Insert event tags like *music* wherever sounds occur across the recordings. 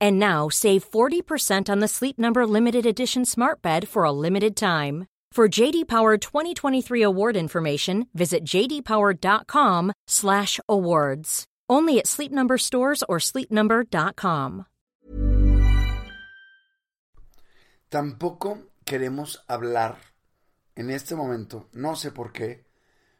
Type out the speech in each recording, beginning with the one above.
And now save 40% on the Sleep Number limited edition Smart Bed for a limited time. For JD Power 2023 award information, visit jdpower.com/awards. Only at Sleep Number stores or sleepnumber.com. Tampoco queremos hablar en este momento, no sé por qué,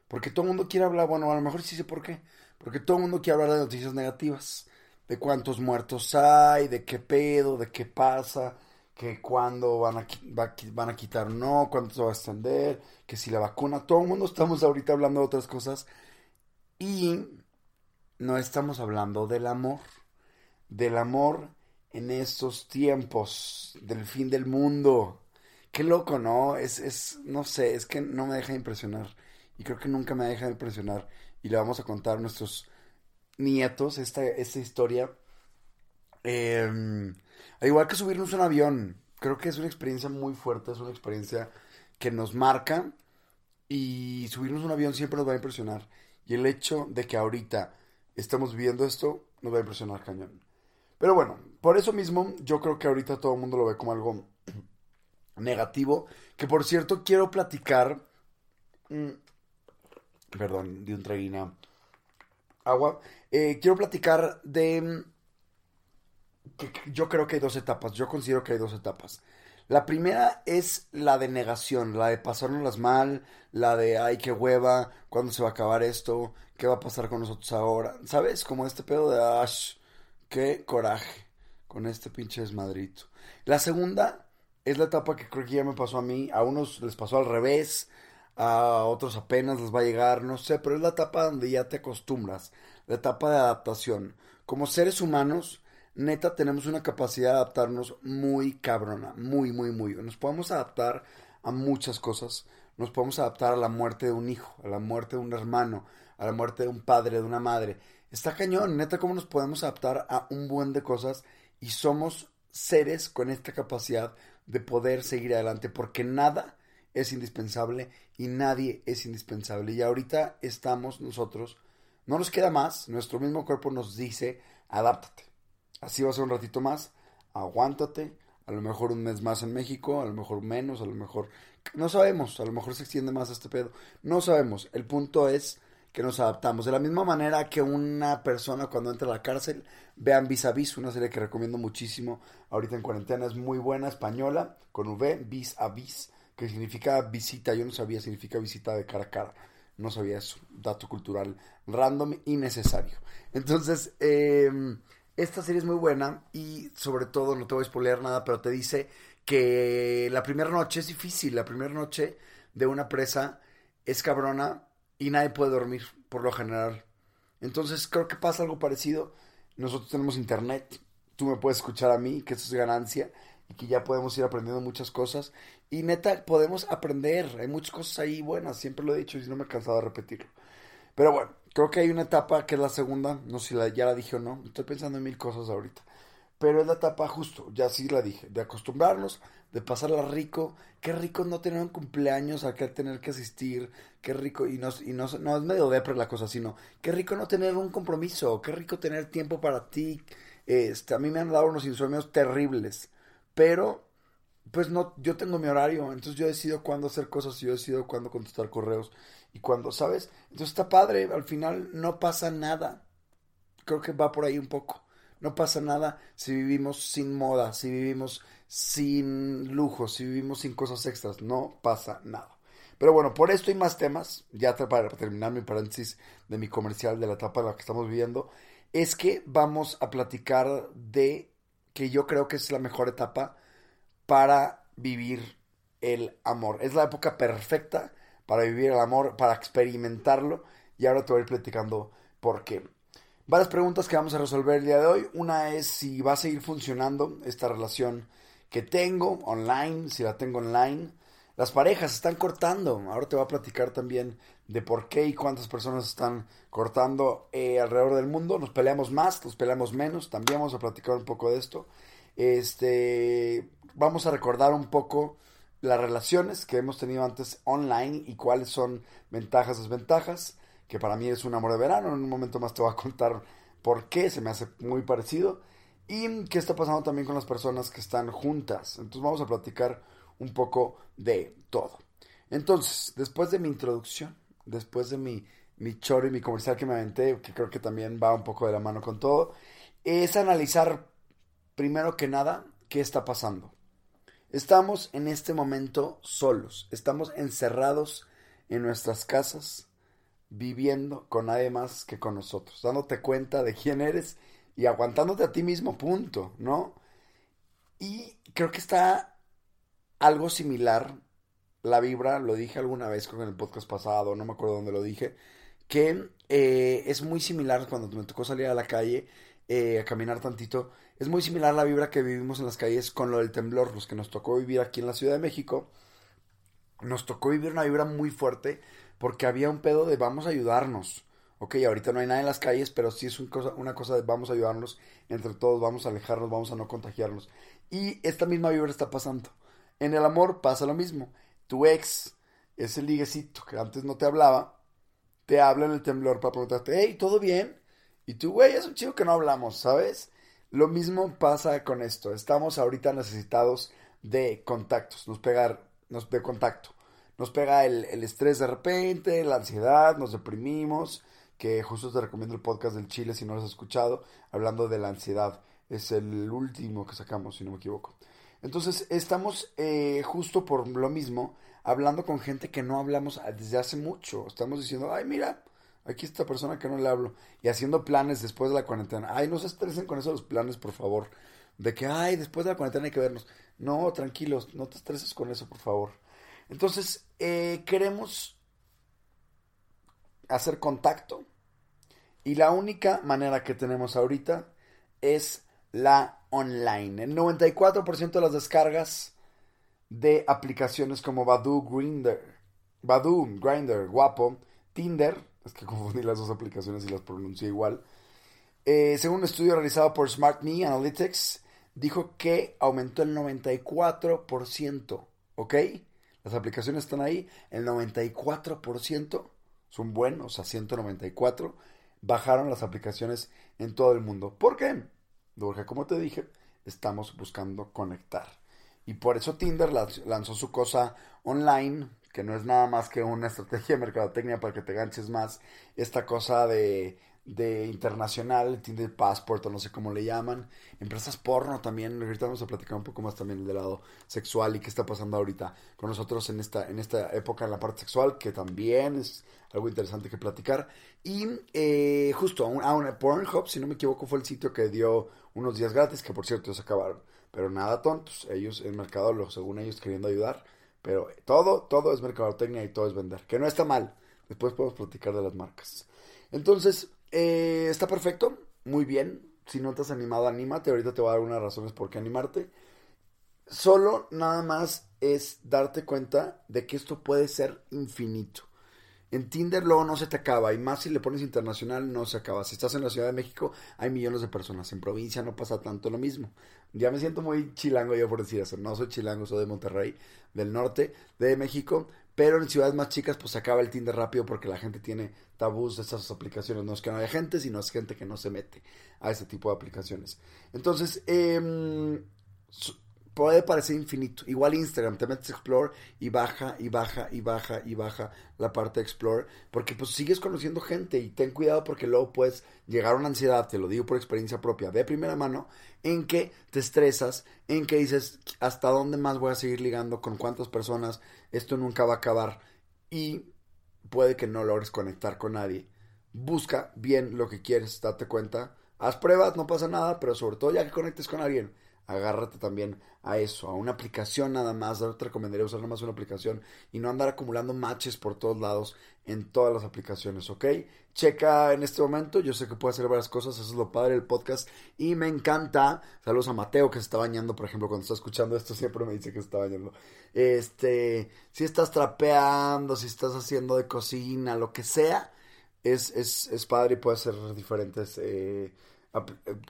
porque todo el mundo quiere hablar, bueno, a lo mejor sí sé por qué, porque todo el mundo quiere hablar de noticias negativas, de cuántos muertos hay, de qué pedo, de qué pasa, que cuándo van a, van a quitar no, cuándo se va a extender, que si la vacuna, todo el mundo estamos ahorita hablando de otras cosas y no estamos hablando del amor, del amor en estos tiempos, del fin del mundo. Qué loco, ¿no? Es, es, no sé, es que no me deja de impresionar. Y creo que nunca me deja de impresionar. Y le vamos a contar nuestros nietos esta, esta historia. Eh, al igual que subirnos un avión, creo que es una experiencia muy fuerte, es una experiencia que nos marca y subirnos un avión siempre nos va a impresionar. Y el hecho de que ahorita estamos viviendo esto nos va a impresionar cañón. Pero bueno, por eso mismo yo creo que ahorita todo el mundo lo ve como algo negativo. Que por cierto quiero platicar... Mm, perdón, de un traguina agua. Eh, quiero platicar de yo creo que hay dos etapas, yo considero que hay dos etapas. La primera es la de negación, la de pasárnoslas mal, la de ay, qué hueva, cuándo se va a acabar esto, qué va a pasar con nosotros ahora. ¿Sabes? Como este pedo de ash, qué coraje con este pinche desmadrito. La segunda es la etapa que creo que ya me pasó a mí, a unos les pasó al revés, a otros apenas les va a llegar, no sé, pero es la etapa donde ya te acostumbras, la etapa de adaptación. Como seres humanos, neta tenemos una capacidad de adaptarnos muy cabrona, muy, muy, muy. Nos podemos adaptar a muchas cosas. Nos podemos adaptar a la muerte de un hijo, a la muerte de un hermano, a la muerte de un padre, de una madre. Está cañón, neta, cómo nos podemos adaptar a un buen de cosas y somos seres con esta capacidad de poder seguir adelante, porque nada es indispensable y nadie es indispensable. Y ahorita estamos nosotros, no nos queda más, nuestro mismo cuerpo nos dice, adáptate Así va a ser un ratito más. Aguántate. A lo mejor un mes más en México, a lo mejor menos, a lo mejor... No sabemos, a lo mejor se extiende más este pedo. No sabemos. El punto es que nos adaptamos. De la misma manera que una persona cuando entra a la cárcel, vean Vis a Vis, una serie que recomiendo muchísimo ahorita en cuarentena, es muy buena, española, con V, Vis a Vis, que significa visita. Yo no sabía, significa visita de cara a cara. No sabía eso. Dato cultural random y necesario. Entonces, eh esta serie es muy buena y sobre todo, no te voy a spoilear nada, pero te dice que la primera noche es difícil, la primera noche de una presa es cabrona y nadie puede dormir, por lo general. Entonces creo que pasa algo parecido. Nosotros tenemos internet, tú me puedes escuchar a mí, que eso es ganancia y que ya podemos ir aprendiendo muchas cosas. Y neta, podemos aprender, hay muchas cosas ahí buenas, siempre lo he dicho y no me he cansado de repetirlo. Pero bueno, creo que hay una etapa que es la segunda, no sé si ya la dije o no, estoy pensando en mil cosas ahorita. Pero es la etapa justo, ya sí la dije, de acostumbrarnos, de pasarla rico. Qué rico no tener un cumpleaños a que tener que asistir, qué rico, y no, y no, no es medio depre la cosa, sino qué rico no tener un compromiso, qué rico tener tiempo para ti. Este, a mí me han dado unos insomnios terribles, pero pues no, yo tengo mi horario, entonces yo decido cuándo hacer cosas, yo decido cuándo contestar correos y cuando, ¿sabes? Entonces está padre, al final no pasa nada. Creo que va por ahí un poco. No pasa nada si vivimos sin moda, si vivimos sin lujo, si vivimos sin cosas extras. No pasa nada. Pero bueno, por esto y más temas, ya para terminar mi paréntesis de mi comercial de la etapa en la que estamos viviendo, es que vamos a platicar de que yo creo que es la mejor etapa para vivir el amor. Es la época perfecta para vivir el amor, para experimentarlo. Y ahora te voy a ir platicando por qué. Varias preguntas que vamos a resolver el día de hoy. Una es si va a seguir funcionando esta relación que tengo online, si la tengo online. Las parejas están cortando. Ahora te voy a platicar también de por qué y cuántas personas están cortando eh, alrededor del mundo. Nos peleamos más, nos peleamos menos. También vamos a platicar un poco de esto. Este, vamos a recordar un poco las relaciones que hemos tenido antes online y cuáles son ventajas, desventajas, que para mí es un amor de verano. En un momento más te voy a contar por qué, se me hace muy parecido. Y qué está pasando también con las personas que están juntas. Entonces vamos a platicar un poco de todo. Entonces, después de mi introducción, después de mi, mi choro y mi comercial que me aventé, que creo que también va un poco de la mano con todo, es analizar primero que nada qué está pasando. Estamos en este momento solos, estamos encerrados en nuestras casas, viviendo con nadie más que con nosotros, dándote cuenta de quién eres y aguantándote a ti mismo, punto, ¿no? Y creo que está algo similar la vibra, lo dije alguna vez con el podcast pasado, no me acuerdo dónde lo dije, que eh, es muy similar cuando me tocó salir a la calle eh, a caminar tantito. Es muy similar la vibra que vivimos en las calles con lo del temblor, los que nos tocó vivir aquí en la Ciudad de México. Nos tocó vivir una vibra muy fuerte porque había un pedo de vamos a ayudarnos. Ok, ahorita no hay nada en las calles, pero sí es una cosa de vamos a ayudarnos entre todos, vamos a alejarnos, vamos a no contagiarnos. Y esta misma vibra está pasando. En el amor pasa lo mismo. Tu ex, ese liguecito que antes no te hablaba, te habla en el temblor para preguntarte, hey, ¿todo bien? Y tú, güey, es un chico que no hablamos, ¿sabes? Lo mismo pasa con esto. Estamos ahorita necesitados de contactos, nos pega, nos, de contacto. Nos pega el, estrés de repente, la ansiedad, nos deprimimos, que justo te recomiendo el podcast del Chile si no lo has escuchado, hablando de la ansiedad. Es el último que sacamos, si no me equivoco. Entonces, estamos eh, justo por lo mismo, hablando con gente que no hablamos desde hace mucho. Estamos diciendo, ay, mira, aquí está esta persona que no le hablo. Y haciendo planes después de la cuarentena. Ay, no se estresen con esos planes, por favor. De que, ay, después de la cuarentena hay que vernos. No, tranquilos, no te estreses con eso, por favor. Entonces, eh, queremos hacer contacto. Y la única manera que tenemos ahorita es la online. El 94% de las descargas de aplicaciones como Badu, Grinder, Badu, Grinder, Guapo, Tinder, es que *laughs* confundí las dos aplicaciones y las pronuncié igual. Eh, según un estudio realizado por SmartMe Analytics, dijo que aumentó el 94%. ¿Ok? Las aplicaciones están ahí. El 94% son buenos, a 194. Bajaron las aplicaciones en todo el mundo. ¿Por qué? Porque, como te dije, estamos buscando conectar. Y por eso Tinder lanzó su cosa online que no es nada más que una estrategia de mercadotecnia para que te ganches más esta cosa de, de internacional, Tinder Passport o no sé cómo le llaman, empresas porno también, ahorita vamos a platicar un poco más también del lado sexual y qué está pasando ahorita con nosotros en esta, en esta época en la parte sexual, que también es algo interesante que platicar. Y eh, justo a una, a Pornhub, si no me equivoco, fue el sitio que dio unos días gratis, que por cierto se acabaron. Pero nada tontos, ellos, el mercado, según ellos, queriendo ayudar pero todo, todo es mercadotecnia y todo es vender. Que no está mal. Después podemos platicar de las marcas. Entonces, eh, está perfecto. Muy bien. Si no te has animado, anímate. Ahorita te voy a dar unas razones por qué animarte. Solo nada más es darte cuenta de que esto puede ser infinito. En Tinder luego no se te acaba, y más si le pones internacional no se acaba. Si estás en la Ciudad de México hay millones de personas, en provincia no pasa tanto lo mismo. Ya me siento muy chilango yo por decir eso, no soy chilango, soy de Monterrey, del norte de México, pero en ciudades más chicas pues se acaba el Tinder rápido porque la gente tiene tabús de estas aplicaciones. No es que no haya gente, sino es gente que no se mete a este tipo de aplicaciones. Entonces, eh, puede parecer infinito. Igual Instagram, te metes a Explore y baja y baja y baja y baja la parte de Explore, porque pues sigues conociendo gente y ten cuidado porque luego puedes llegar a una ansiedad, te lo digo por experiencia propia, de primera mano, en que te estresas, en que dices, ¿hasta dónde más voy a seguir ligando? ¿Con cuántas personas? Esto nunca va a acabar. y puede que no logres conectar con nadie. Busca bien lo que quieres, date cuenta. Haz pruebas, no pasa nada, pero sobre todo ya que conectes con alguien, agárrate también a eso, a una aplicación nada más. Te recomendaría usar nada más una aplicación y no andar acumulando matches por todos lados en todas las aplicaciones, ¿ok? Checa en este momento, yo sé que puede hacer varias cosas, eso es lo padre del podcast y me encanta. Saludos a Mateo que se está bañando, por ejemplo, cuando está escuchando esto siempre me dice que se está bañando. Este, si estás trapeando, si estás haciendo de cocina, lo que sea, es, es, es padre y puede ser diferentes. Eh,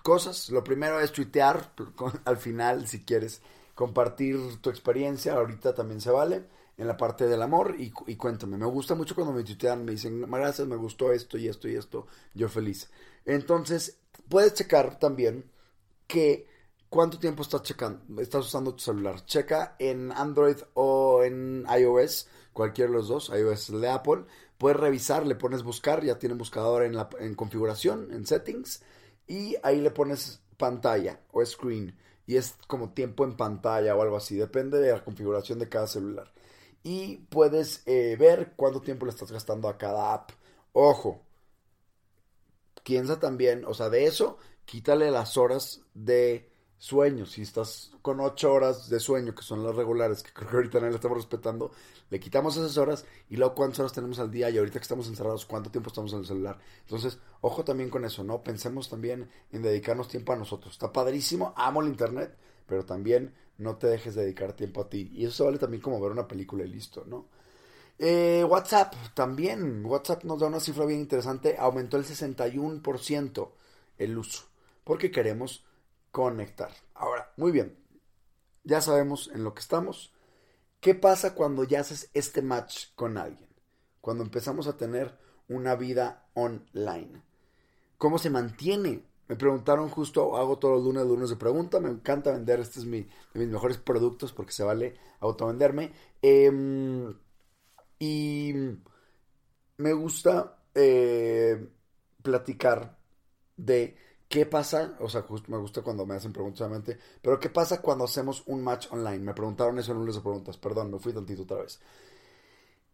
cosas. Lo primero es tuitear *laughs* al final, si quieres compartir tu experiencia, ahorita también se vale, en la parte del amor y, cuéntame. Me gusta mucho cuando me tuitean, me dicen, gracias, me gustó esto y esto y esto, yo feliz. Entonces, puedes checar también que cuánto tiempo estás checando, estás usando tu celular. Checa en Android o en iOS, cualquiera de los dos, iOS de Apple. Puedes revisar, le pones buscar, ya tiene buscador en, la, en configuración, en settings y ahí le pones pantalla o screen y es como tiempo en pantalla o algo así, depende de la configuración de cada celular. Y puedes eh, ver cuánto tiempo le estás gastando a cada app. Ojo, piensa también, o sea, de eso, quítale las horas de sueño. Si estás con ocho horas de sueño, que son las regulares, que creo que ahorita no le estamos respetando, le quitamos esas horas y luego cuántas horas tenemos al día y ahorita que estamos encerrados, cuánto tiempo estamos en el celular. Entonces, ojo también con eso, ¿no? Pensemos también en dedicarnos tiempo a nosotros. Está padrísimo, amo el internet, pero también no te dejes dedicar tiempo a ti. Y eso se vale también como ver una película y listo, ¿no? Eh, WhatsApp también. WhatsApp nos da una cifra bien interesante. Aumentó el 61% el uso. Porque queremos conectar. Ahora, muy bien. Ya sabemos en lo que estamos. ¿Qué pasa cuando ya haces este match con alguien? Cuando empezamos a tener una vida online. ¿Cómo se mantiene? Me preguntaron justo, hago todos los lunes, lunes de pregunta, me encanta vender, este es de mis mejores productos porque se vale autovenderme. Eh, y me gusta eh, platicar de ¿Qué pasa? O sea, me gusta cuando me hacen preguntas solamente. Pero ¿qué pasa cuando hacemos un match online? Me preguntaron eso en lunes de preguntas. Perdón, me fui tantito otra vez.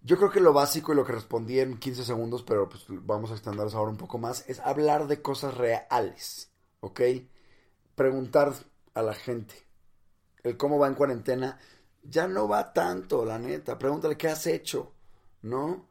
Yo creo que lo básico y lo que respondí en 15 segundos, pero pues vamos a extenderlos ahora un poco más, es hablar de cosas reales. ¿Ok? Preguntar a la gente. El cómo va en cuarentena ya no va tanto, la neta. Pregúntale qué has hecho, ¿no?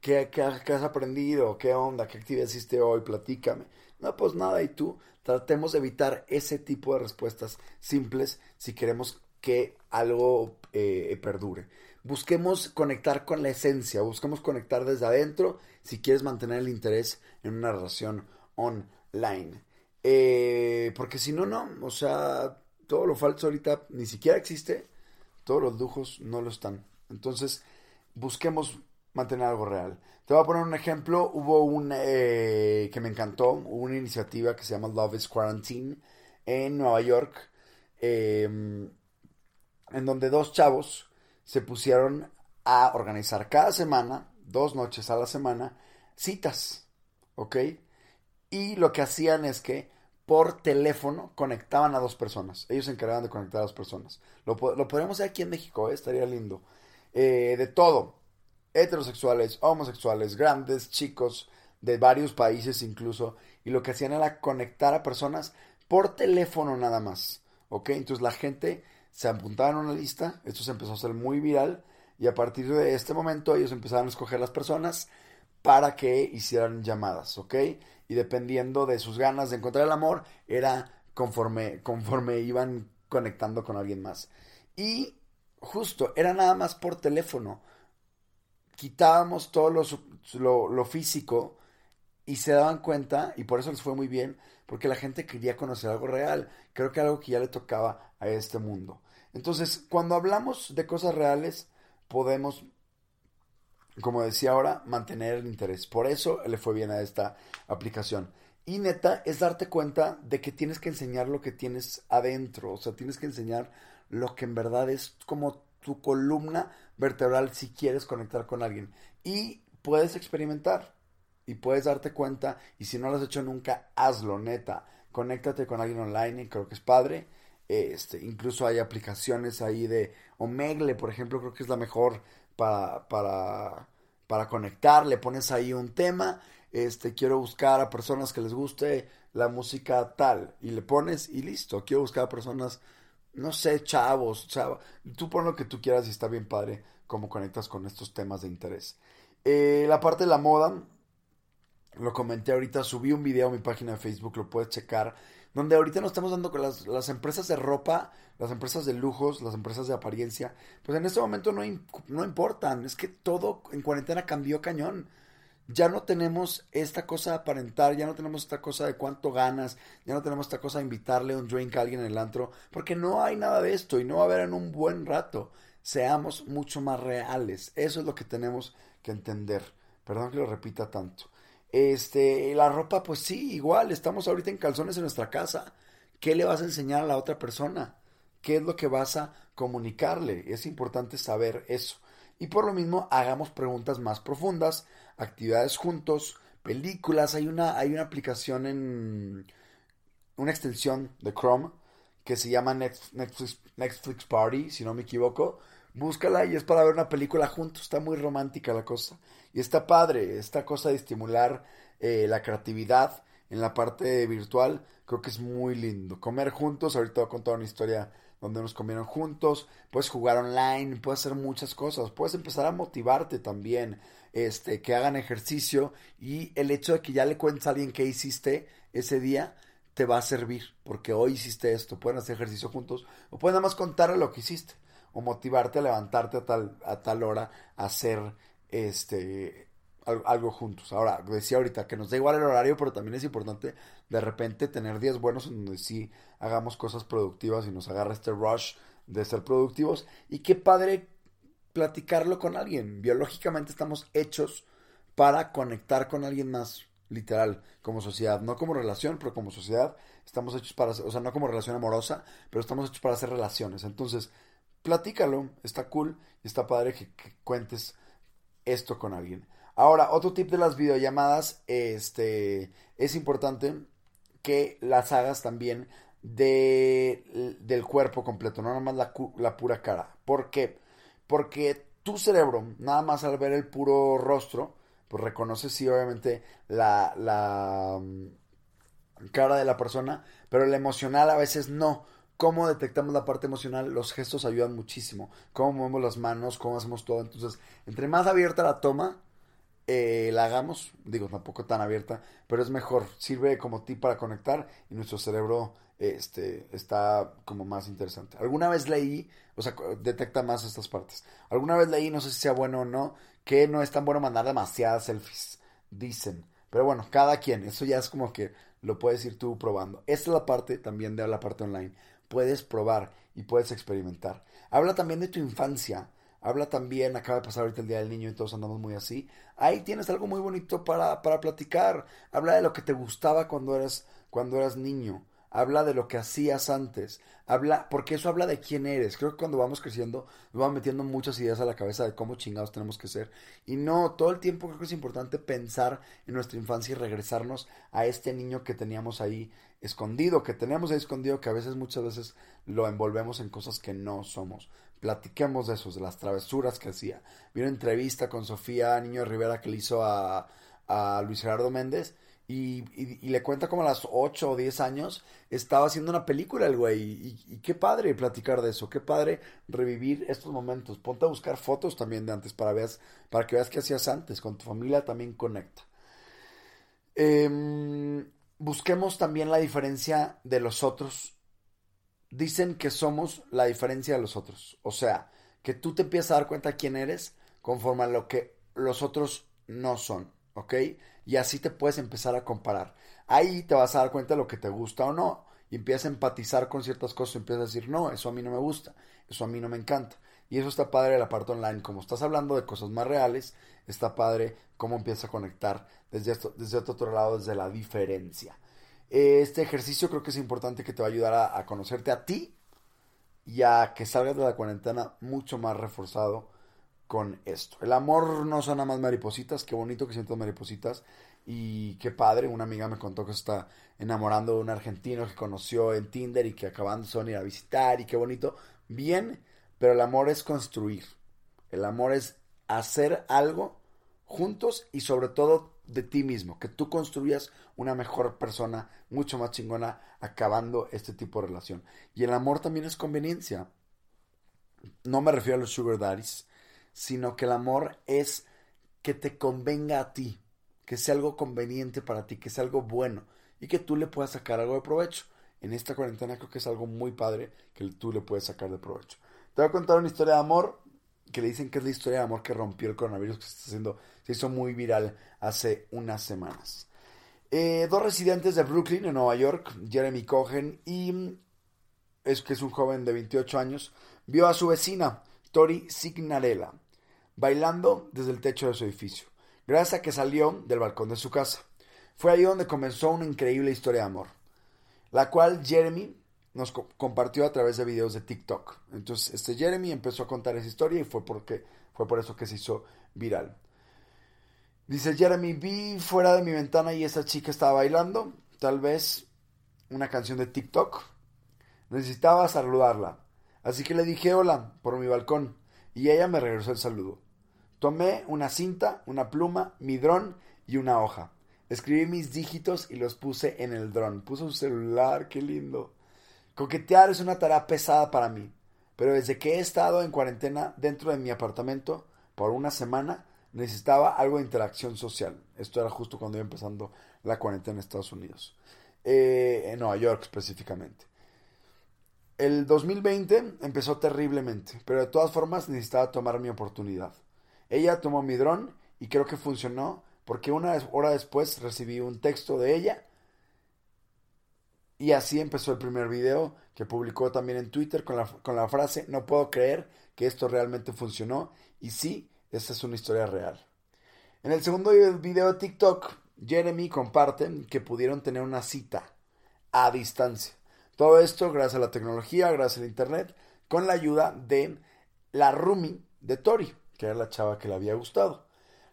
¿Qué, qué, qué has aprendido? ¿Qué onda? ¿Qué actividad hiciste hoy? Platícame no, pues nada, y tú, tratemos de evitar ese tipo de respuestas simples si queremos que algo eh, perdure. Busquemos conectar con la esencia, busquemos conectar desde adentro si quieres mantener el interés en una relación online. Eh, porque si no, no, o sea, todo lo falso ahorita ni siquiera existe, todos los lujos no lo están. Entonces, busquemos mantener algo real. Te voy a poner un ejemplo. Hubo un eh, que me encantó, una iniciativa que se llama Love is Quarantine en Nueva York, em, en donde dos chavos se pusieron a organizar cada semana, dos noches a la semana, citas, ¿ok? Y lo que hacían es que por teléfono conectaban a dos personas. Ellos se encargaban de conectar a dos personas. Lo, lo podríamos hacer aquí en México, ¿eh? estaría lindo. Eh, de todo heterosexuales, homosexuales, grandes, chicos, de varios países incluso, y lo que hacían era conectar a personas por teléfono nada más, ¿ok? Entonces la gente se apuntaba en una lista, esto se empezó a hacer muy viral, y a partir de este momento ellos empezaron a escoger las personas para que hicieran llamadas, ¿ok? Y dependiendo de sus ganas de encontrar el amor, era conforme, conforme iban conectando con alguien más. Y justo, era nada más por teléfono quitábamos todo lo, lo, físico y se daban cuenta, y por eso les fue muy bien, porque la gente quería conocer algo real. Creo que algo que ya le tocaba a este mundo. Entonces, cuando hablamos de cosas reales, podemos, como decía ahora, mantener el interés. Por eso le fue bien a esta aplicación. Y neta, es darte cuenta de que tienes que enseñar lo que tienes adentro. O sea, tienes que enseñar lo que en verdad es como tu columna vertebral si quieres conectar con alguien. Y puedes experimentar y puedes darte cuenta. Y si no lo has hecho nunca, hazlo, neta. Conéctate con alguien online creo que es padre. Este, incluso hay aplicaciones ahí de Omegle, por ejemplo, creo que es la mejor para, para, para conectar, le pones ahí un tema, este, quiero buscar a personas que les guste la música tal, y le pones y listo, quiero buscar a personas, no sé, chavos, chavos, tú pon lo que tú quieras y está bien padre cómo conectas con estos temas de interés. Eh, la parte de la moda, lo comenté ahorita, subí un video a mi página de Facebook, lo puedes checar, donde ahorita nos estamos dando con las, las empresas de ropa, las empresas de lujos, las empresas de apariencia, pues en este momento no, no importan, es que todo en cuarentena cambió cañón. Ya no tenemos esta cosa de aparentar, ya no tenemos esta cosa de cuánto ganas, ya no tenemos esta cosa de invitarle un drink a alguien en el antro, porque no hay nada de esto y no va a haber en un buen rato. Seamos mucho más reales, eso es lo que tenemos que entender. Perdón que lo repita tanto. Este, la ropa, pues sí, igual, estamos ahorita en calzones en nuestra casa. ¿Qué le vas a enseñar a la otra persona? ¿Qué es lo que vas a comunicarle? Es importante saber eso. Y por lo mismo, hagamos preguntas más profundas, actividades juntos, películas. Hay una, hay una aplicación en una extensión de Chrome que se llama Netflix, Netflix Party, si no me equivoco. Búscala y es para ver una película juntos. Está muy romántica la cosa. Y está padre, esta cosa de estimular eh, la creatividad en la parte virtual, creo que es muy lindo. Comer juntos, ahorita voy a contar una historia donde nos comieron juntos, puedes jugar online, puedes hacer muchas cosas, puedes empezar a motivarte también, este, que hagan ejercicio y el hecho de que ya le cuentes a alguien qué hiciste ese día te va a servir, porque hoy hiciste esto, pueden hacer ejercicio juntos o pueden nada más contarle lo que hiciste o motivarte a levantarte a tal, a tal hora a hacer este algo juntos. Ahora, decía ahorita que nos da igual el horario, pero también es importante de repente tener días buenos en donde sí hagamos cosas productivas y nos agarra este rush de ser productivos. Y qué padre platicarlo con alguien. Biológicamente estamos hechos para conectar con alguien más, literal, como sociedad. No como relación, pero como sociedad estamos hechos para, o sea, no como relación amorosa, pero estamos hechos para hacer relaciones. Entonces, platícalo, está cool y está padre que cuentes esto con alguien. Ahora, otro tip de las videollamadas, este, es importante que las hagas también de, del cuerpo completo, no nada más la, la pura cara. ¿Por qué? Porque tu cerebro, nada más al ver el puro rostro, pues reconoce sí obviamente la, la mm, cara de la persona, pero el emocional a veces no cómo detectamos la parte emocional, los gestos ayudan muchísimo. Cómo movemos las manos, cómo hacemos todo. Entonces, entre más abierta la toma, eh, la hagamos, digo, tampoco tan abierta, pero es mejor. Sirve como tip para conectar y nuestro cerebro este, está como más interesante. Alguna vez leí, o sea, detecta más estas partes. Alguna vez leí, no sé si sea bueno o no, que no es tan bueno mandar demasiadas selfies, dicen. Pero bueno, cada quien, eso ya es como que lo puedes ir tú probando. Esta es la parte también de la parte online puedes probar y puedes experimentar. Habla también de tu infancia. Habla también, acaba de pasar ahorita el Día del Niño y todos andamos muy así. Ahí tienes algo muy bonito para, para platicar. Habla de lo que te gustaba cuando eras, cuando eras niño habla de lo que hacías antes, habla, porque eso habla de quién eres. Creo que cuando vamos creciendo, nos van metiendo muchas ideas a la cabeza de cómo chingados tenemos que ser. Y no, todo el tiempo creo que es importante pensar en nuestra infancia y regresarnos a este niño que teníamos ahí escondido, que teníamos ahí escondido, que a veces, muchas veces lo envolvemos en cosas que no somos. Platiquemos de eso, de las travesuras que hacía. Vi una entrevista con Sofía Niño Rivera que le hizo a, a Luis Gerardo Méndez y, le cuenta como a las 8 o 10 años estaba haciendo una película el güey. Y, qué padre platicar de eso, qué padre revivir estos momentos. Ponte a buscar fotos también de antes para, veas, para que veas qué hacías antes. Con tu familia también conecta. Em, busquemos también la diferencia de los otros. Dicen que somos la diferencia de los otros. O sea, que tú te empiezas a dar cuenta quién eres conforme a lo que los otros no son. ¿Ok? y así te puedes empezar a comparar. Ahí te vas a dar cuenta de lo que te gusta o no y empiezas a empatizar con ciertas cosas y empiezas a decir, no, eso a mí no me gusta, eso a mí no me encanta. Y eso está padre de la parte online. Como estás hablando de cosas más reales, está padre cómo empiezas a conectar desde, esto, desde otro lado, desde la diferencia. Este ejercicio creo que es importante que te va a ayudar a, conocerte a ti y a que salgas de la cuarentena mucho más reforzado con esto. El amor no son nada más maripositas, qué bonito que siento maripositas y qué padre, una amiga me contó que está enamorando de un argentino que conoció en Tinder y que acabando de ir a visitar y qué bonito. Bien, pero el amor es construir. El amor es hacer algo juntos y sobre todo de ti mismo, que tú construyas una mejor persona, mucho más chingona, acabando este tipo de relación. Y el amor también es conveniencia. No me refiero a los sugar daddies, sino que el amor es que te convenga a ti, que sea algo conveniente para ti, que sea algo bueno y que tú le puedas sacar algo de provecho. En esta cuarentena creo que es algo muy padre que tú le puedes sacar de provecho. Te voy a contar una historia de amor que le dicen que es la historia de amor que rompió el coronavirus, que se, está haciendo, se hizo muy viral hace unas semanas. Eh, dos residentes de Brooklyn, en Nueva York, Jeremy Cohen y es que es un joven de 28 años, vio a su vecina, Tori Signarella, bailando desde el techo de su edificio, gracias a que salió del balcón de su casa. Fue ahí donde comenzó una increíble historia de amor, la cual Jeremy nos compartió a través de videos de TikTok. Entonces, este Jeremy empezó a contar esa historia y fue porque fue por eso que se hizo viral. Dice Jeremy, vi fuera de mi ventana y esa chica estaba bailando, tal vez una canción de TikTok. Necesitaba saludarla, así que le dije hola por mi balcón y ella me regresó el saludo. Tomé una cinta, una pluma, mi dron y una hoja. Escribí mis dígitos y los puse en el dron. Puso un celular, qué lindo. Coquetear es una tarea pesada para mí, pero desde que he estado en cuarentena dentro de mi apartamento por una semana, necesitaba algo de interacción social. Esto era justo cuando iba empezando la cuarentena en Estados Unidos, eh, en Nueva York específicamente. El 2020 empezó terriblemente, pero de todas formas necesitaba tomar mi oportunidad. Ella tomó mi dron y creo que funcionó porque una hora después recibí un texto de ella y así empezó el primer video que publicó también en Twitter con la, con la frase no puedo creer que esto realmente funcionó y sí, esta es una historia real. En el segundo video de TikTok, Jeremy comparte que pudieron tener una cita a distancia. Todo esto gracias a la tecnología, gracias al internet, con la ayuda de la Rumi de Tori, que era la chava que le había gustado.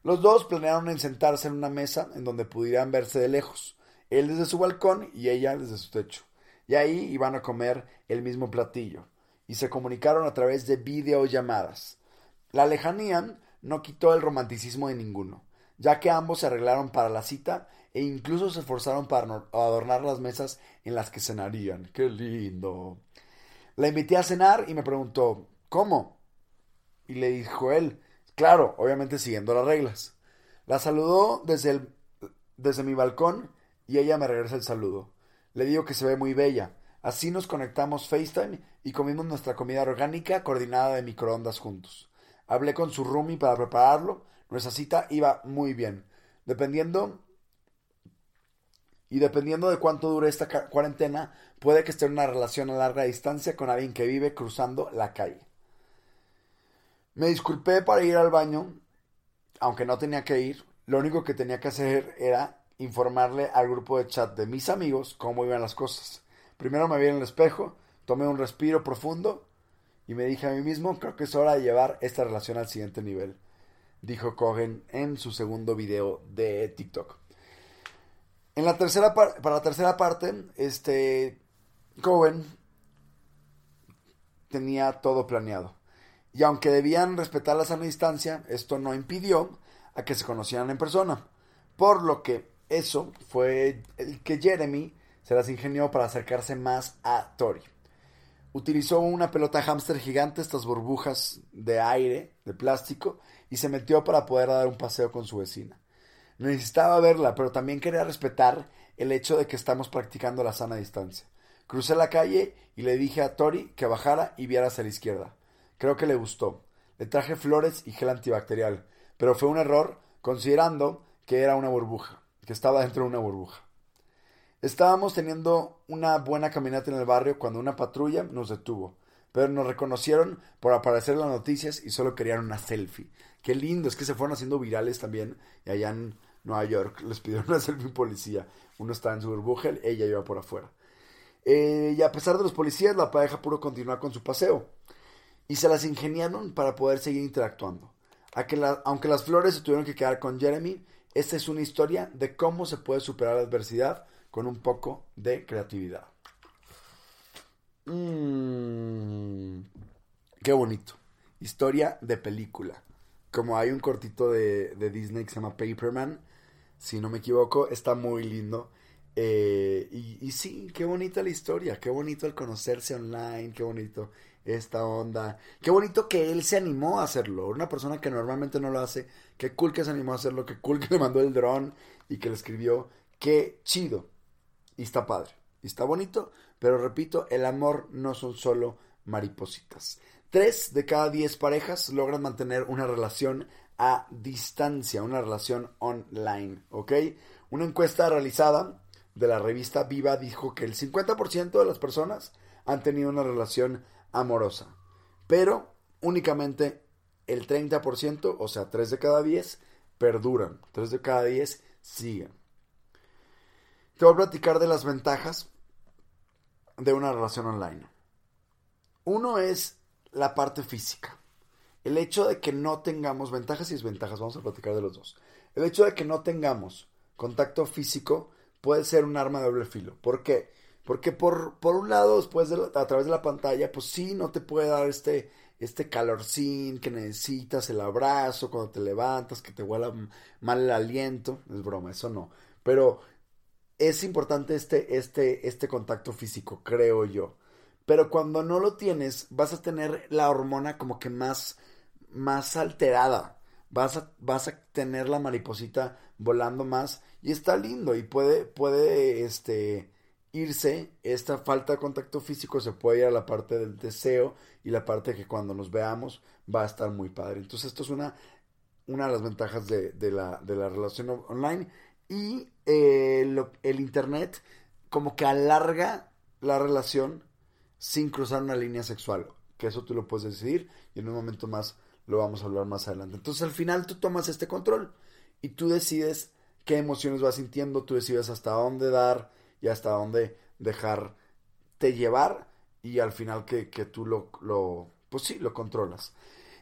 Los dos planearon en sentarse en una mesa en donde pudieran verse de lejos él desde su balcón y ella desde su techo. Y ahí iban a comer el mismo platillo. Y se comunicaron a través de videollamadas. La lejanía no quitó el romanticismo de ninguno, ya que ambos se arreglaron para la cita e incluso se esforzaron para adornar las mesas en las que cenarían. ¡Qué lindo! La invité a cenar y me preguntó, ¿cómo? Y le dijo él, claro, obviamente siguiendo las reglas. La saludó desde, el, desde mi balcón y ella me regresa el saludo. Le digo que se ve muy bella. Así nos conectamos FaceTime y comimos nuestra comida orgánica coordinada de microondas juntos. Hablé con su roomie para prepararlo. Nuestra cita iba muy bien. Dependiendo y dependiendo de cuánto dure esta cuarentena, puede que esté en una relación a larga distancia con alguien que vive cruzando la calle. Me disculpé para ir al baño, aunque no tenía que ir. Lo único que tenía que hacer era informarle al grupo de chat de mis amigos cómo iban las cosas. Primero me vi en el espejo, tomé un respiro profundo y me dije a mí mismo, creo que es hora de llevar esta relación al siguiente nivel, dijo Cohen en su segundo video de TikTok. En la tercera para la tercera parte, este Cohen tenía todo planeado. Y aunque debían respetar la sana distancia, esto no impidió a que se conocieran en persona. Por lo que eso fue el que Jeremy se las ingenió para acercarse más a Tori. Utilizó una pelota hámster gigante, estas burbujas de aire, de plástico, y se metió para poder dar un paseo con su vecina. Necesitaba verla, pero también quería respetar el hecho de que estamos practicando la sana distancia. Crucé la calle y le dije a Tori que bajara y viera hacia la izquierda. Creo que le gustó. Le traje flores y gel antibacterial, pero fue un error considerando que era una burbuja que estaba dentro de una burbuja. Estábamos teniendo una buena caminata en el barrio cuando una patrulla nos detuvo, pero nos reconocieron por aparecer en las noticias y solo querían una selfie. Qué lindo, es que se fueron haciendo virales también y allá en Nueva York *laughs* les pidieron una selfie policía. Uno estaba en su burbuja, ella iba por afuera. Eh, y a pesar de los policías, la pareja pudo continuar con su paseo. Y se las ingeniaron para poder seguir interactuando. aunque las flores se tuvieron que quedar con Jeremy, esta es una historia de cómo se puede superar la adversidad con un poco de creatividad. Mm, qué bonito. Historia de película. como hay un cortito de, Disney que se llama Paperman, si no me equivoco, está muy lindo. Eh, y, sí, qué bonita la historia, qué bonito el conocerse online, qué bonito esta onda, qué bonito que él se animó a hacerlo, una persona que normalmente no lo hace, qué cool que se animó a hacerlo, qué cool que le mandó el dron y que le escribió, qué chido, y está padre, y está bonito, pero repito, el amor no son solo maripositas. Tres de cada diez parejas logran mantener una relación a distancia, una relación online, ¿ok? Una encuesta realizada de la revista Viva dijo que el 50% de las personas han tenido una relación amorosa, pero únicamente el 30%, o sea, 3 de cada 10, perduran, 3 de cada 10 siguen. Te voy a platicar de las ventajas de una relación online. Uno es la parte física. El hecho de que no tengamos ventajas y desventajas, vamos a platicar de los dos. El hecho de que no tengamos contacto físico puede ser un arma de doble filo. ¿Por qué? Porque por, por un lado, después de a través de la pantalla, pues sí, no te puede dar este, este calorcín que necesitas, el abrazo cuando te levantas, que te huela mal el aliento. Es broma, eso no. Pero es importante este, este, este contacto físico, creo yo. Pero cuando no lo tienes, vas a tener la hormona como que más, más alterada. Vas a, vas a tener la mariposita volando más. Y está lindo. Y puede, puede este, irse. Esta falta de contacto físico se puede ir a la parte del deseo. Y la parte que cuando nos veamos va a estar muy padre. Entonces, esto es una, una de las ventajas de, de, la, de la relación online. Y eh, el internet como que alarga la relación sin cruzar una línea sexual. Que eso tú lo puedes decidir y en un momento más lo vamos a hablar más adelante. Entonces al final tú tomas este control y tú decides qué emociones vas sintiendo, tú decides hasta dónde dar y hasta dónde dejarte llevar y al final que, que tú lo, lo, pues sí, lo controlas.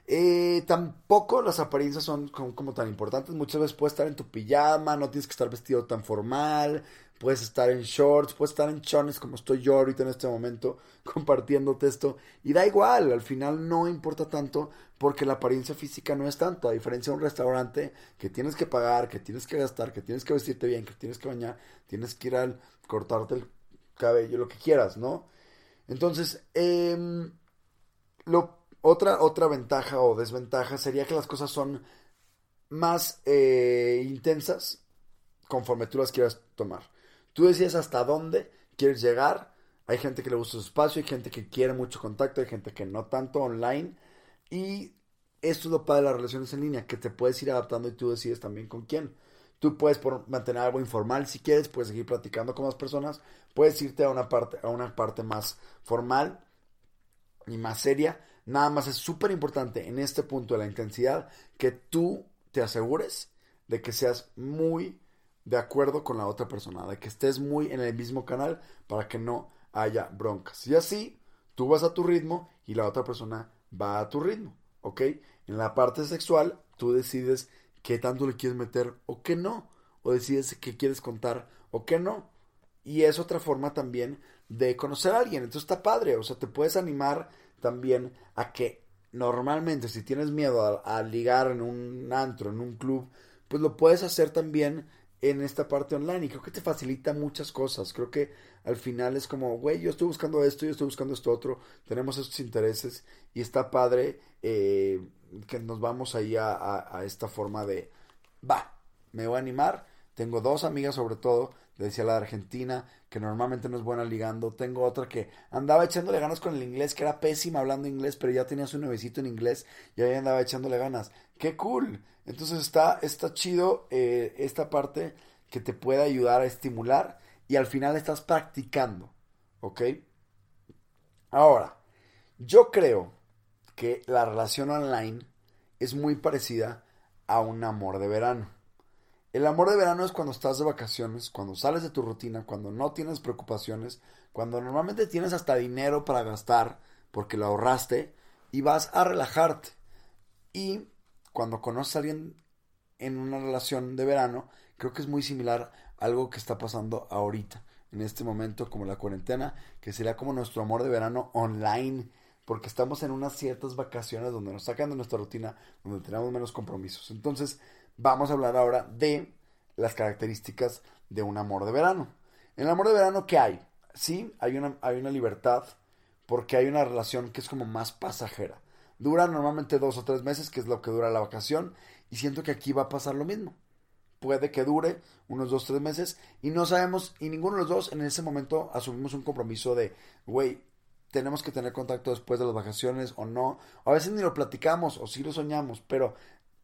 Eh, tampoco las apariencias son como, como, tan importantes. Muchas veces puedes estar en tu pijama, no tienes que estar vestido tan formal, puedes estar en shorts, puedes estar en chones como estoy yo ahorita en este momento *laughs* compartiendo esto. Y da igual, al final no importa tanto porque la apariencia física no es tanto. A diferencia de un restaurante que tienes que pagar, que tienes que gastar, que tienes que vestirte bien, que tienes que bañar, tienes que ir al cortarte el cabello, lo que quieras, ¿no? Entonces, lo, otra, otra ventaja o desventaja sería que las cosas son más eh, intensas conforme tú las quieras tomar. Tú decides hasta dónde quieres llegar. Hay gente que le gusta su espacio, hay gente que quiere mucho contacto, hay gente que no tanto online. Y esto es lo padre de las relaciones en línea, que te puedes ir adaptando y tú decides también con quién. Tú puedes por mantener algo informal si quieres, puedes seguir platicando con más personas, puedes irte a una parte, a una parte más formal y más seria. Nada más es súper importante en este punto de la intensidad que tú te asegures de que seas muy de acuerdo con la otra persona, de que estés muy en el mismo canal para que no haya broncas. Y así, tú vas a tu ritmo y la otra persona va a tu ritmo, ¿ok? En la parte sexual, tú decides qué tanto le quieres meter o qué no, o decides qué quieres contar o qué no. Y es otra forma también de conocer a alguien. Entonces está padre, o sea, te puedes animar también a que normalmente si tienes miedo a, a ligar en un antro, en un club, pues lo puedes hacer también en esta parte online y creo que te facilita muchas cosas. Creo que al final es como, güey, yo estoy buscando esto, yo estoy buscando esto otro, tenemos estos intereses y está padre eh, que nos vamos ahí a, a, esta forma de, va, me voy a animar. Tengo dos amigas sobre todo, decía la de Argentina, que normalmente no es buena ligando. Tengo otra que andaba echándole ganas con el inglés, que era pésima hablando inglés, pero ya tenía su nuevecito en inglés y ahí andaba echándole ganas. ¡Qué cool! Entonces está, está chido eh, esta parte que te puede ayudar a estimular y al final estás practicando. ¿Ok? Ahora, yo creo que la relación online es muy parecida a un amor de verano. El amor de verano es cuando estás de vacaciones, cuando sales de tu rutina, cuando no tienes preocupaciones, cuando normalmente tienes hasta dinero para gastar porque lo ahorraste y vas a relajarte. Y cuando conoces a alguien en una relación de verano, creo que es muy similar a algo que está pasando ahorita, en este momento como la cuarentena, que sería como nuestro amor de verano online, porque estamos en unas ciertas vacaciones donde nos sacan de nuestra rutina, donde tenemos menos compromisos. Entonces, vamos a hablar ahora de las características de un amor de verano. En el amor de verano, ¿qué hay? Sí, hay una, hay una libertad porque hay una relación que es como más pasajera. Dura normalmente dos o tres meses, que es lo que dura la vacación, y siento que aquí va a pasar lo mismo. Puede que dure unos dos o tres meses y no sabemos, y ninguno de los dos en ese momento asumimos un compromiso de, güey, tenemos que tener contacto después de las vacaciones o no. A veces ni lo platicamos o sí lo soñamos, pero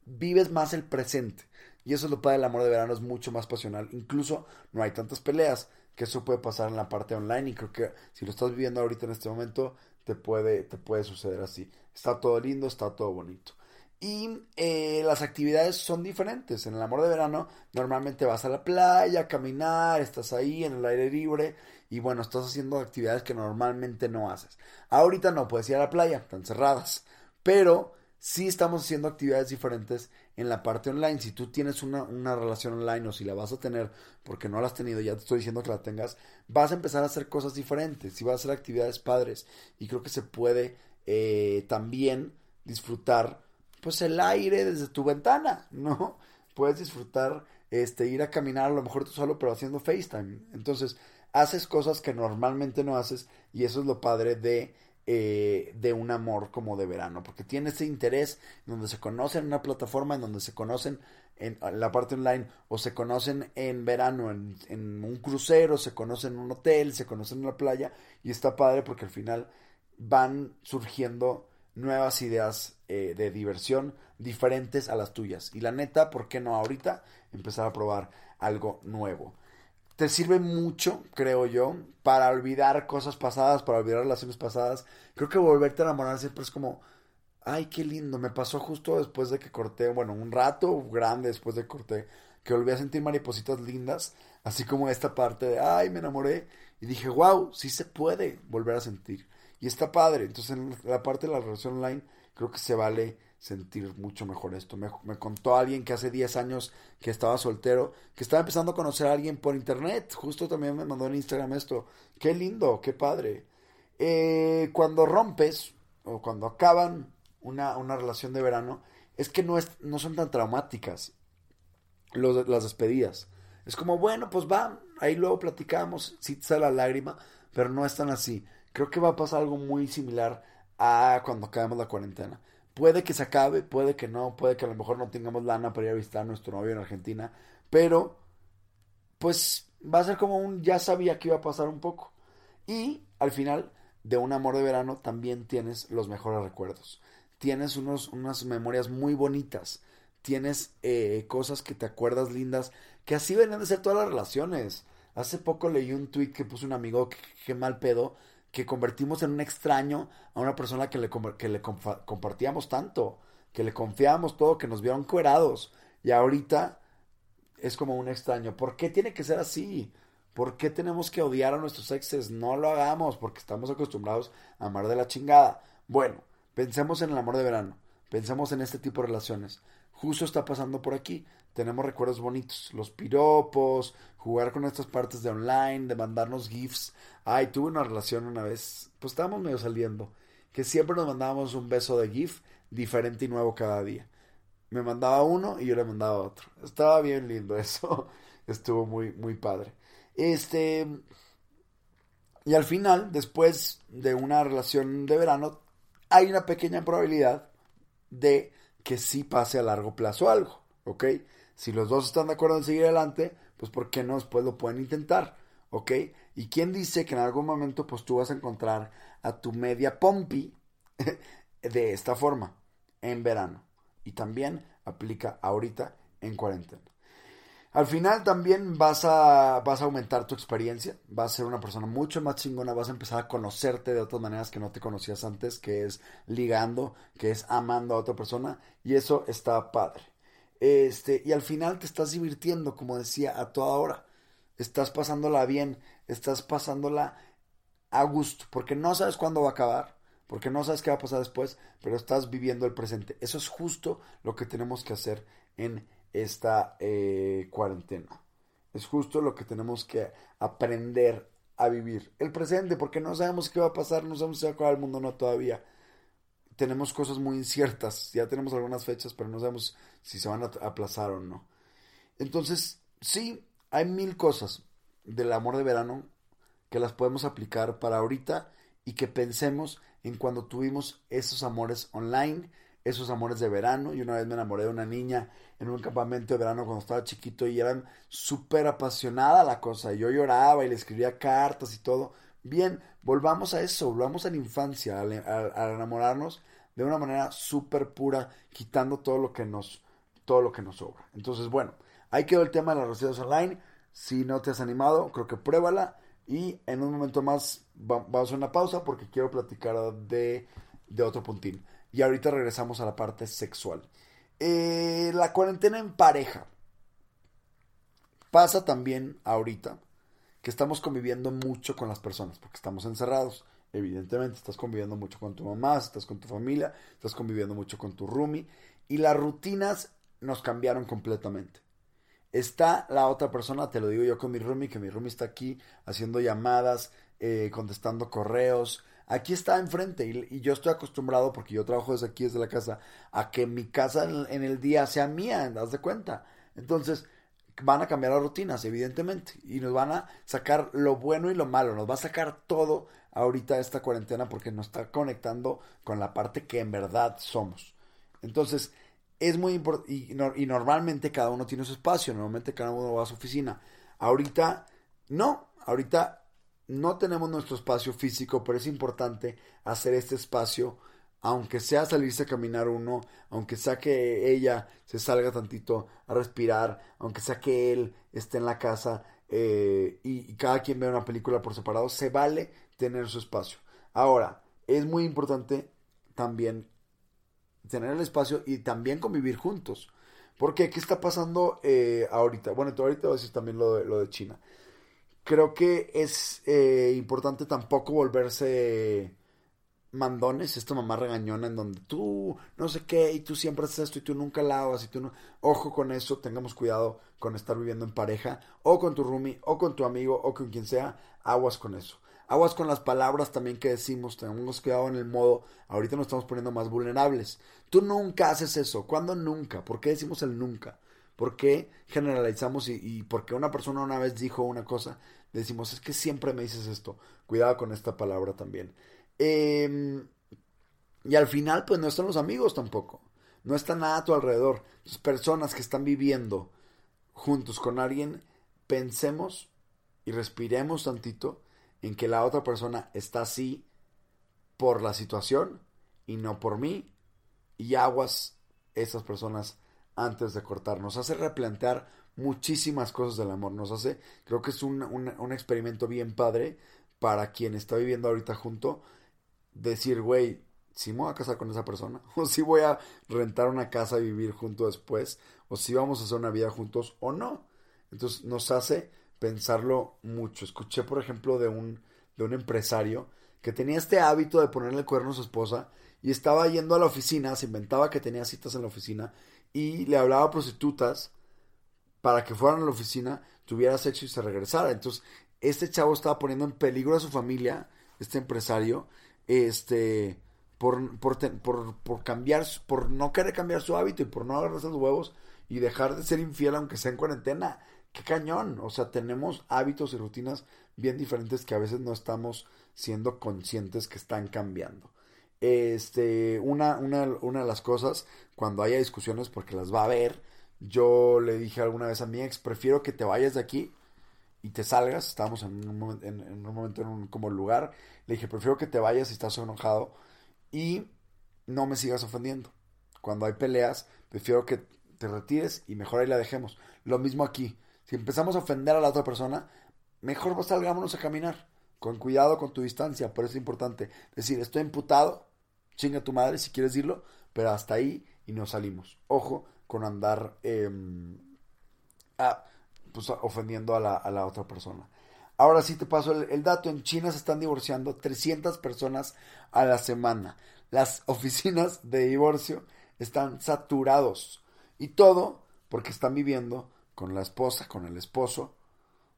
vives más el presente. Y eso es lo padre del amor de verano, es mucho más pasional. Incluso no hay tantas peleas, que eso puede pasar en la parte online y creo que si lo estás viviendo ahorita en este momento, te puede, te puede suceder así. Está todo lindo, está todo bonito. Y eh, las actividades son diferentes. En el amor de verano normalmente vas a la playa, a caminar, estás ahí en el aire libre y bueno, estás haciendo actividades que normalmente no haces. Ahorita no puedes ir a la playa, están cerradas, pero sí estamos haciendo actividades diferentes en la parte online. Si tú tienes una, relación online o si la vas a tener porque no la has tenido, ya te estoy diciendo que la tengas, vas a empezar a hacer cosas diferentes y vas a hacer actividades padres. Y creo que se puede eh, también disfrutar pues el aire desde tu ventana, *laughs* ¿no? Puedes disfrutar este ir a caminar a lo mejor tú solo pero haciendo FaceTime. Entonces, haces cosas que normalmente no haces y eso es lo padre de eh, de un amor como de verano, porque tiene ese interés donde se conocen en una plataforma, en donde se conocen en, la parte online, o se conocen en verano en, un crucero, se conocen en un hotel, se conocen en la playa, y está padre porque al final van surgiendo nuevas ideas eh, de diversión diferentes a las tuyas. Y la neta, ¿por qué no ahorita empezar a probar algo nuevo? Te sirve mucho, creo yo, para olvidar cosas pasadas, para olvidar relaciones pasadas. Creo que volverte a enamorar siempre es como, ay, qué lindo, me pasó justo después de que corté, bueno, un rato grande después de que corté, que volví a sentir maripositas lindas, así como esta parte de, ay, me enamoré, y dije, wow, sí se puede volver a sentir. Y está padre, entonces en la parte de la relación online, creo que se vale sentir mucho mejor esto. Me, contó alguien que hace 10 años que estaba soltero, que estaba empezando a conocer a alguien por internet. Justo también me mandó en Instagram esto. Qué lindo, qué padre. Eh, cuando rompes o cuando acaban una, una, relación de verano, es que no, es, no son tan traumáticas las despedidas. Es como, bueno, pues va, ahí luego platicamos, si te sale la lágrima, pero no es tan así. Creo que va a pasar algo muy similar a cuando acabemos la cuarentena Puede que se acabe, puede que no, puede que a lo mejor no tengamos lana para ir a visitar a nuestro novio en Argentina, pero pues va a ser como un ya sabía que iba a pasar un poco. Y al final de un amor de verano también tienes los mejores recuerdos. Tienes unos, unas memorias muy bonitas. Tienes eh, cosas que te acuerdas lindas, que así venían de ser todas las relaciones. Hace poco leí un tweet que puso un amigo que mal pedo, que convertimos en un extraño a una persona que le, que le compartíamos tanto, que le confiábamos todo, que nos vieron cuerados. Y ahorita es como un extraño. ¿Por qué tiene que ser así? ¿Por qué tenemos que odiar a nuestros exes? No lo hagamos porque estamos acostumbrados a amar de la chingada. Bueno, pensemos en el amor de verano. Pensemos en este tipo de relaciones. Justo está pasando por aquí tenemos recuerdos bonitos. Los piropos, jugar con estas partes de online, de mandarnos GIFs. Ay, tuve una relación una vez, pues estábamos medio saliendo, que siempre nos mandábamos un beso de GIF diferente y nuevo cada día. Me mandaba uno y yo le mandaba otro. Estaba bien lindo *laughs* eso. Estuvo muy, muy padre. Este. Y al final, después de una relación de verano, hay una pequeña probabilidad de que sí pase a largo plazo algo, ¿ok? Si los dos están de acuerdo en seguir adelante, pues ¿por qué no después lo pueden intentar? ¿Ok? ¿Y quién dice que en algún momento pues tú vas a encontrar a tu media pompi *laughs* de esta forma en verano? Y también aplica ahorita en cuarentena. Al final también vas a, vas a aumentar tu experiencia, vas a ser una persona mucho más chingona, vas a empezar a conocerte de otras maneras que no te conocías antes, que es ligando, que es amando a otra persona, y eso está padre. Este, y al final te estás divirtiendo, como decía, a toda hora. Estás pasándola bien, estás pasándola a gusto, porque no sabes cuándo va a acabar, porque no sabes qué va a pasar después, pero estás viviendo el presente. Eso es justo lo que tenemos que hacer en esta eh, cuarentena. Es justo lo que tenemos que aprender a vivir. El presente, porque no sabemos qué va a pasar, no sabemos si va a acabar el mundo no todavía. tenemos cosas muy inciertas. Ya tenemos algunas fechas, pero no sabemos si se van a aplazar o no. Entonces, sí, hay mil cosas del amor de verano que las podemos aplicar para ahorita y que pensemos en cuando tuvimos esos amores online, esos amores de verano. Y una vez me enamoré de una niña en un campamento de verano cuando estaba chiquito y eran súper apasionada la cosa. Yo lloraba y le escribía cartas y todo. Bien, volvamos a eso, volvamos a la infancia, a, enamorarnos de una manera súper pura, quitando todo lo que nos, todo lo que nos sobra. Entonces, bueno, ahí quedó el tema de las recetas online. Si no te has animado, creo que pruébala. Y en un momento más vamos a una pausa porque quiero platicar de, de otro puntín. Y ahorita regresamos a la parte sexual. Eh, la cuarentena en pareja. Pasa también ahorita que estamos conviviendo mucho con las personas porque estamos encerrados. Evidentemente, estás conviviendo mucho con tu mamá, estás con tu familia, estás conviviendo mucho con tu roomie. Y las rutinas nos cambiaron completamente. Está la otra persona, te lo digo yo con mi roomie, que mi roomie está aquí haciendo llamadas, eh, contestando correos. Aquí está enfrente y, yo estoy acostumbrado, porque yo trabajo desde aquí, desde la casa, a que mi casa en, el día sea mía, ¿das de cuenta? Entonces, van a cambiar las rutinas, evidentemente, y nos van a sacar lo bueno y lo malo, nos va a sacar todo ahorita esta cuarentena porque nos está conectando con la parte que en verdad somos. Entonces, es muy importante, y, y, normalmente cada uno tiene su espacio, normalmente cada uno va a su oficina. Ahorita, no, ahorita no tenemos nuestro espacio físico, pero es importante hacer este espacio, aunque sea salirse a caminar uno, aunque sea que ella se salga tantito a respirar, aunque sea que él esté en la casa eh, y, cada quien vea una película por separado, se vale tener su espacio. Ahora, es muy importante también tener el espacio y también convivir juntos. Porque, ¿qué está pasando eh, ahorita? Bueno, tú ahorita vas a decir también lo de, lo de China. Creo que es eh, importante tampoco volverse mandones, esta mamá regañona en donde tú no sé qué y tú siempre haces esto y tú nunca lavas y tú no... Ojo con eso, tengamos cuidado con estar viviendo en pareja o con tu roomie o con tu amigo o con quien sea, aguas con eso. Aguas con las palabras también que decimos, tenemos cuidado en el modo, ahorita nos estamos poniendo más vulnerables. Tú nunca haces eso, ¿cuándo nunca? ¿Por qué decimos el nunca? ¿Por qué generalizamos y, porque una persona una vez dijo una cosa, decimos, es que siempre me dices esto? Cuidado con esta palabra también. Em, y al final, pues no están los amigos tampoco. No está nada a tu alrededor. Las personas que están viviendo juntos con alguien, pensemos y respiremos tantito en que la otra persona está así por la situación y no por mí. Y aguas esas personas antes de cortar. Nos hace replantear muchísimas cosas del amor. Nos hace, creo que es un, un, experimento bien padre para quien está viviendo ahorita junto. Decir, güey, si me voy a casar con esa persona, *laughs* o si voy a rentar una casa y vivir juntos después, o si vamos a hacer una vida juntos o no. Entonces nos hace pensarlo mucho. Escuché, por ejemplo, de un, de un empresario que tenía este hábito de ponerle el cuerno a su esposa y estaba yendo a la oficina, se inventaba que tenía citas en la oficina y le hablaba a prostitutas para que fueran a la oficina, tuviera sexo y se regresara. Entonces, este chavo estaba poniendo en peligro a su familia, este empresario, este, por, por, por, cambiar, por no querer cambiar su hábito y por no agarrarse los huevos y dejar de ser infiel aunque sea en cuarentena qué cañón. O sea, tenemos hábitos y rutinas bien diferentes que a veces no estamos siendo conscientes que están cambiando. Este, una, una, una de las cosas, cuando haya discusiones, porque las va a haber, yo le dije alguna vez a mi ex, prefiero que te vayas de aquí y te salgas. Estábamos en un, en, en un momento en un como lugar. Le dije, prefiero que te vayas si estás enojado y no me sigas ofendiendo. Cuando hay peleas, prefiero que te retires y mejor ahí la dejemos. Lo mismo aquí. Si empezamos a ofender a la otra persona, mejor salgámonos a caminar. Con cuidado con tu distancia. Por eso es importante decir, estoy imputado, chinga tu madre si quieres decirlo, pero hasta ahí y nos salimos. Ojo con andar em, pues, ofendiendo a la, otra persona. Ahora sí te paso el, el, dato. En China se están divorciando 300 personas a la semana. Las *laughs* oficinas de divorcio están saturados. Y todo porque están viviendo con la esposa, con el esposo,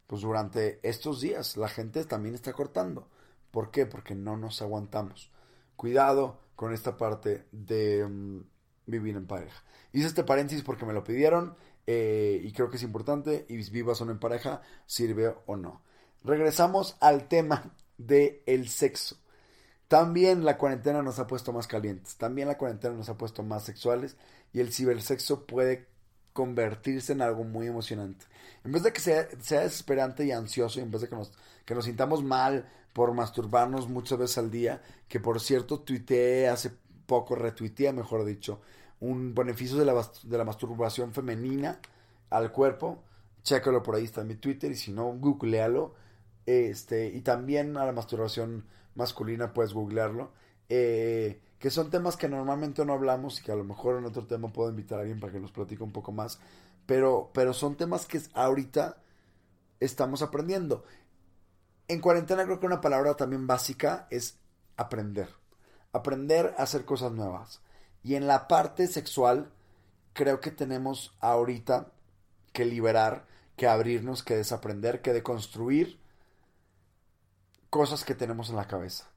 pues durante estos días la gente también está cortando. ¿Por qué? Porque no nos aguantamos. cuidado con esta parte de mm, vivir en pareja. Hice este paréntesis porque me lo pidieron eh, y creo que es importante y vivas o no en pareja, sirve o no. Regresamos al tema del el sexo. También la cuarentena nos ha puesto más calientes, también la cuarentena nos ha puesto más sexuales y el cibersexo puede convertirse en algo muy emocionante. En vez de que sea, sea desesperante y ansioso, en vez de que nos, que nos sintamos mal por masturbarnos muchas veces al día, que por cierto tuiteé hace poco, retuiteé mejor dicho, un beneficio de la, de la masturbación femenina al cuerpo, chécalo por ahí, está en mi Twitter, y si no, googlealo, este, y también a la masturbación masculina puedes googlearlo. Eh, que son temas que normalmente no hablamos y que a lo mejor en otro tema puedo invitar a alguien para que nos platique un poco más. Pero, pero son temas que ahorita estamos aprendiendo. En cuarentena creo que una palabra también básica es aprender. Aprender a hacer cosas nuevas. Y en la parte sexual creo que tenemos ahorita que liberar, que abrirnos, que desaprender, que deconstruir cosas que tenemos en la cabeza.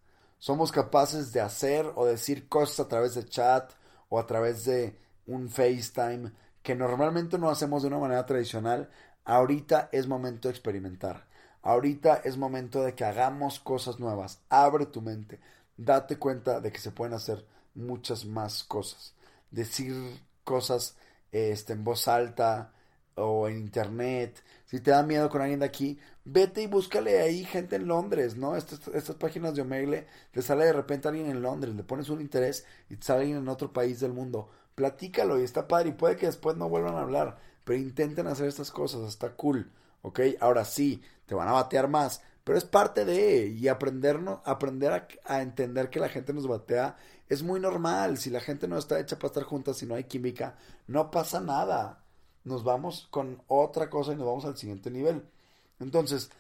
Somos capaces de hacer o decir cosas a través de chat o a través de un FaceTime que normalmente no hacemos de una manera tradicional. Ahorita es momento de experimentar. Ahorita es momento de que hagamos cosas nuevas. Abre tu mente. Date cuenta de que se pueden hacer muchas más cosas. Decir cosas este, en voz alta o en internet. Si te da miedo con alguien de aquí, vete y búscale ahí gente en Londres, ¿no? Estas, estas páginas de Omegle, te sale de repente alguien en Londres, le pones un interés y te sale alguien en otro país del mundo. Platícalo y está padre y puede que después no vuelvan a hablar, pero intenten hacer estas cosas, está cool, ¿ok? Ahora sí, te van a batear más, pero es parte de, y aprendernos, aprender a, a entender que la gente nos batea es muy normal. Si la gente no está hecha para estar juntas, si no hay química, no pasa nada. Nos vamos con otra cosa y nos vamos al siguiente nivel. Entonces,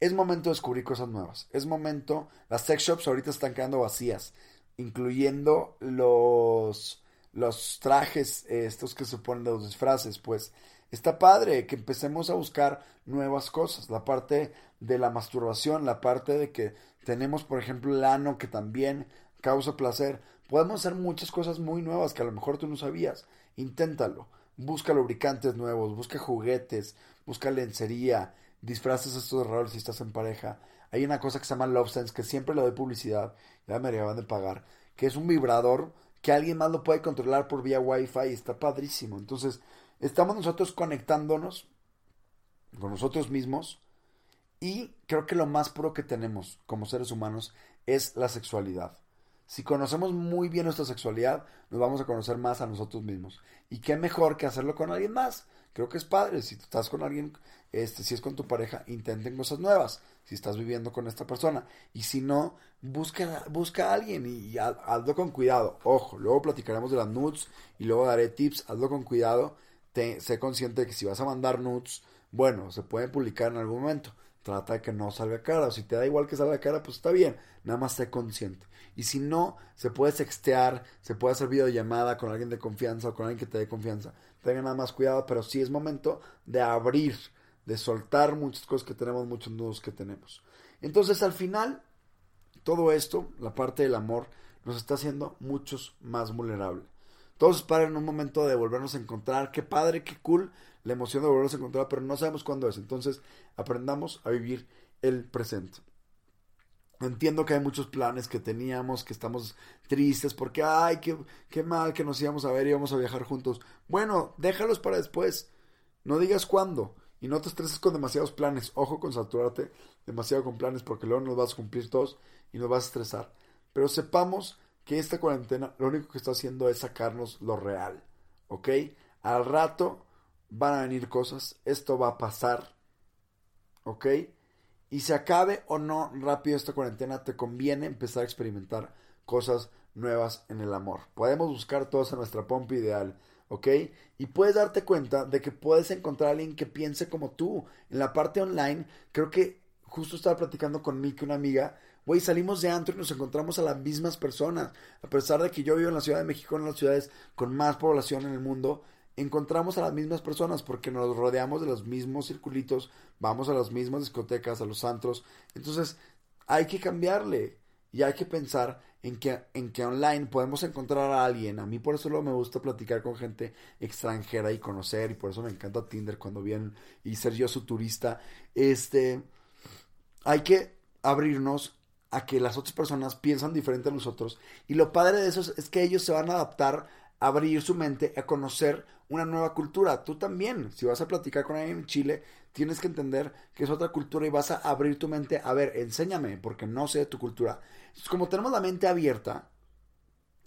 es momento de descubrir cosas nuevas. Es momento, las sex shops ahorita están quedando vacías, incluyendo los, los trajes, estos que se ponen los disfraces, pues está padre que empecemos a buscar nuevas cosas. La parte de la masturbación, la parte de que tenemos, por ejemplo, el ano que también causa placer. Podemos hacer muchas cosas muy nuevas que a lo mejor tú no sabías. Inténtalo. Busca lubricantes nuevos, busca juguetes, busca lencería, disfraces estos errores si estás en pareja. Hay una cosa que se llama Love Sense, que siempre le doy publicidad, ya me acaban de pagar, que es un vibrador que alguien más lo puede controlar por vía Wi-Fi y está padrísimo. Entonces, estamos nosotros conectándonos con nosotros mismos y creo que lo más puro que tenemos como seres humanos es la sexualidad. Si conocemos muy bien nuestra sexualidad, nos vamos a conocer más a nosotros mismos. Y qué mejor que hacerlo con alguien más. Creo que es padre. Si estás con alguien, este, si es con tu pareja, intenten cosas nuevas. Si estás viviendo con esta persona. Y si no, busca, busca a alguien y, hazlo con cuidado. Ojo, luego platicaremos de las nudes y luego daré tips. Hazlo con cuidado. sé consciente de que si vas a mandar nudes, bueno, se pueden publicar en algún momento. Trata de que no salga cara. O si te da igual que salga cara, pues está bien. Nada más sé consciente. Y si no, se puede sextear, se puede hacer videollamada con alguien de confianza o con alguien que te dé confianza. Tengan nada más cuidado, pero sí es momento de abrir, de soltar muchas cosas que tenemos, muchos nudos que tenemos. Entonces, al final, todo esto, la parte del amor, nos está haciendo muchos más vulnerables. Todos para en un momento de volvernos a encontrar. Qué padre, qué cool la emoción de volvernos a encontrar, pero no sabemos cuándo es. Entonces, aprendamos a vivir el presente. Entiendo que hay muchos planes que teníamos, que estamos tristes porque, ay, qué, qué mal que nos íbamos a ver y íbamos a viajar juntos. Bueno, déjalos para después. No digas cuándo. Y no te estreses con demasiados planes. Ojo con saturarte demasiado con planes porque luego nos vas a cumplir todos y nos vas a estresar. Pero sepamos que esta cuarentena lo único que está haciendo es sacarnos lo real. ¿Ok? Al rato van a venir cosas. Esto va a pasar. ¿Ok? Y se acabe o no rápido esta cuarentena, te conviene empezar a experimentar cosas nuevas en el amor. Podemos buscar todos en nuestra pompa ideal, ¿ok? Y puedes darte cuenta de que puedes encontrar a alguien que piense como tú. En la parte online, creo que justo estaba platicando con Miki, una amiga, güey, salimos de antro y nos encontramos a las mismas personas. A pesar de que yo vivo en la Ciudad de México, en las ciudades con más población en el mundo, encontramos a las mismas personas porque nos rodeamos de los mismos circulitos, vamos a las mismas discotecas, a los antros. Entonces, hay que cambiarle y hay que pensar en que, en que online podemos encontrar a alguien. A mí por eso me gusta platicar con gente extranjera y conocer, y por eso me encanta Tinder cuando vienen y ser yo su turista. Este, hay que abrirnos a que las otras personas piensan diferente a nosotros. Y lo padre de eso es, que ellos se van a adaptar, a abrir su mente, a conocer una nueva cultura. Tú también, si vas a platicar con alguien en Chile, tienes que entender que es otra cultura y vas a abrir tu mente. A ver, enséñame, porque no sé de tu cultura. como tenemos la mente abierta,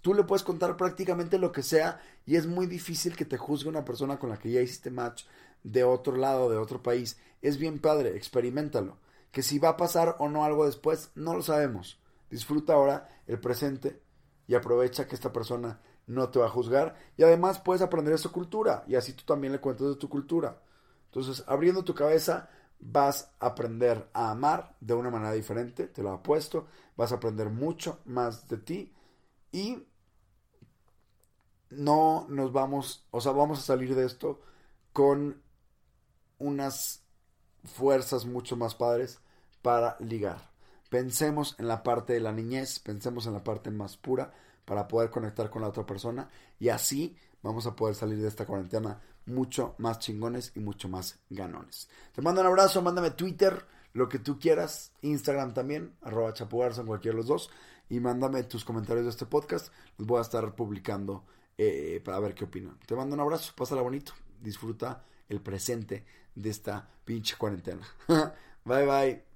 tú le puedes contar prácticamente lo que sea y es muy difícil que te juzgue una persona con la que ya hiciste match de otro lado, de otro país. Es bien padre, experimentalo. Que si va a pasar o no algo después, no lo sabemos. Disfruta ahora el presente y aprovecha que esta persona no te va a juzgar y además puedes aprender de su cultura y así tú también le cuentas de tu cultura. Entonces, abriendo tu cabeza, vas a aprender a amar de una manera diferente, te lo apuesto, vas a aprender mucho más de ti y no nos vamos, o sea, vamos a salir de esto con unas fuerzas mucho más padres para ligar. Pensemos en la parte de la niñez, pensemos en la parte más pura para poder conectar con la otra persona y así vamos a poder salir de esta cuarentena mucho más chingones y mucho más ganones. Te mando un abrazo, mándame Twitter, lo que tú quieras, Instagram también, arroba chapugarza en cualquiera de los dos, y mándame tus comentarios de este podcast, los voy a estar publicando eh, para ver qué opinan. Te mando un abrazo, pásala bonito, disfruta el presente de esta pinche cuarentena. *laughs* bye bye.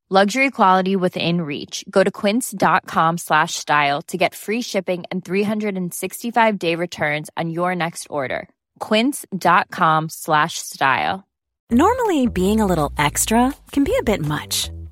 Luxury quality within reach. Go to quince.com slash style to get free shipping and 365 day returns on your next order. Quince.com slash style. Normally, being a little extra can be a bit much,